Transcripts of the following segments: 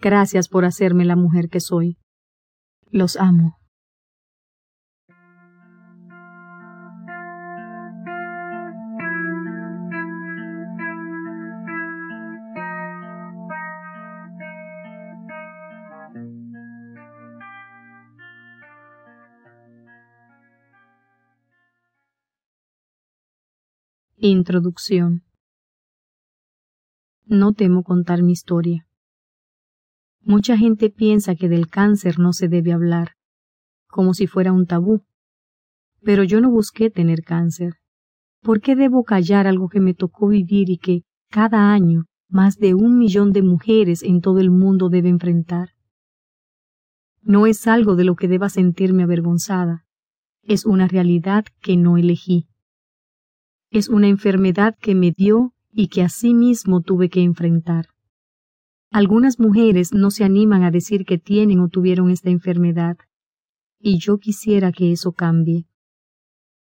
Gracias por hacerme la mujer que soy. Los amo. Introducción No temo contar mi historia. Mucha gente piensa que del cáncer no se debe hablar, como si fuera un tabú. Pero yo no busqué tener cáncer. ¿Por qué debo callar algo que me tocó vivir y que, cada año, más de un millón de mujeres en todo el mundo deben enfrentar? No es algo de lo que deba sentirme avergonzada, es una realidad que no elegí. Es una enfermedad que me dio y que mismo tuve que enfrentar. Algunas mujeres no se animan a decir que tienen o tuvieron esta enfermedad, y yo quisiera que eso cambie.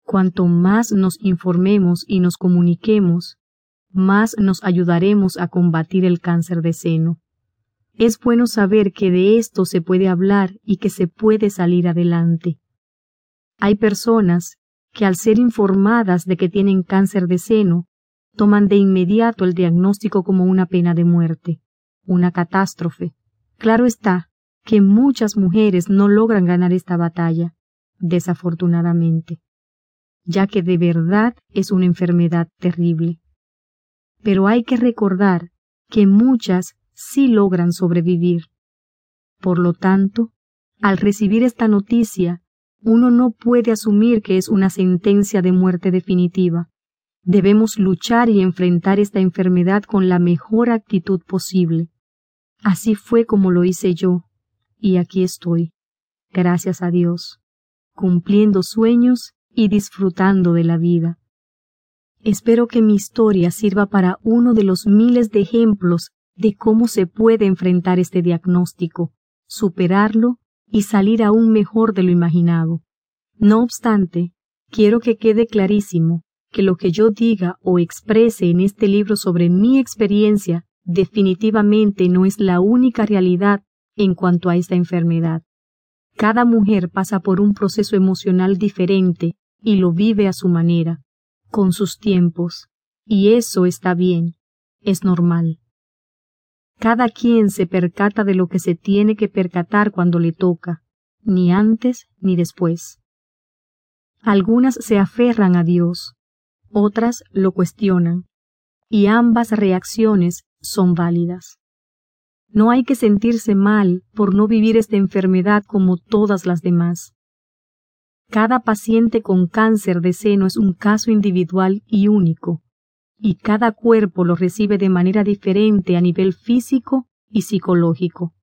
Cuanto más nos informemos y nos comuniquemos, más nos ayudaremos a combatir el cáncer de seno. Es bueno saber que de esto se puede hablar y que se puede salir adelante. Hay personas que al ser informadas de que tienen cáncer de seno, toman de inmediato el diagnóstico como una pena de muerte una catástrofe. Claro está que muchas mujeres no logran ganar esta batalla, desafortunadamente, ya que de verdad es una enfermedad terrible. Pero hay que recordar que muchas sí logran sobrevivir. Por lo tanto, al recibir esta noticia, uno no puede asumir que es una sentencia de muerte definitiva. Debemos luchar y enfrentar esta enfermedad con la mejor actitud posible. Así fue como lo hice yo, y aquí estoy, gracias a Dios, cumpliendo sueños y disfrutando de la vida. Espero que mi historia sirva para uno de los miles de ejemplos de cómo se puede enfrentar este diagnóstico, superarlo y salir aún mejor de lo imaginado. No obstante, quiero que quede clarísimo que lo que yo diga o exprese en este libro sobre mi experiencia definitivamente no es la única realidad en cuanto a esta enfermedad. Cada mujer pasa por un proceso emocional diferente y lo vive a su manera, con sus tiempos, y eso está bien, es normal. Cada quien se percata de lo que se tiene que percatar cuando le toca, ni antes ni después. Algunas se aferran a Dios, otras lo cuestionan, y ambas reacciones son válidas. No hay que sentirse mal por no vivir esta enfermedad como todas las demás. Cada paciente con cáncer de seno es un caso individual y único, y cada cuerpo lo recibe de manera diferente a nivel físico y psicológico.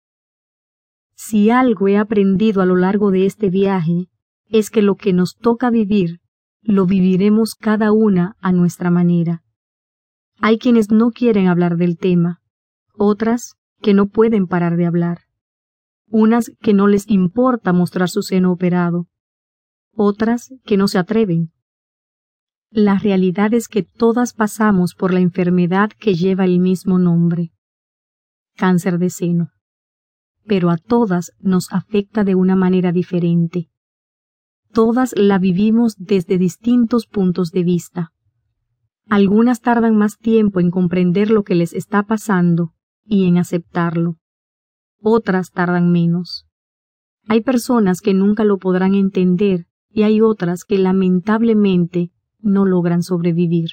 Si algo he aprendido a lo largo de este viaje, es que lo que nos toca vivir, lo viviremos cada una a nuestra manera. Hay quienes no quieren hablar del tema, otras que no pueden parar de hablar, unas que no les importa mostrar su seno operado, otras que no se atreven. La realidad es que todas pasamos por la enfermedad que lleva el mismo nombre, cáncer de seno, pero a todas nos afecta de una manera diferente. Todas la vivimos desde distintos puntos de vista. Algunas tardan más tiempo en comprender lo que les está pasando y en aceptarlo. Otras tardan menos. Hay personas que nunca lo podrán entender y hay otras que lamentablemente no logran sobrevivir.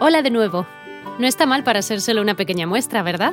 Hola de nuevo. No está mal para solo una pequeña muestra, ¿verdad?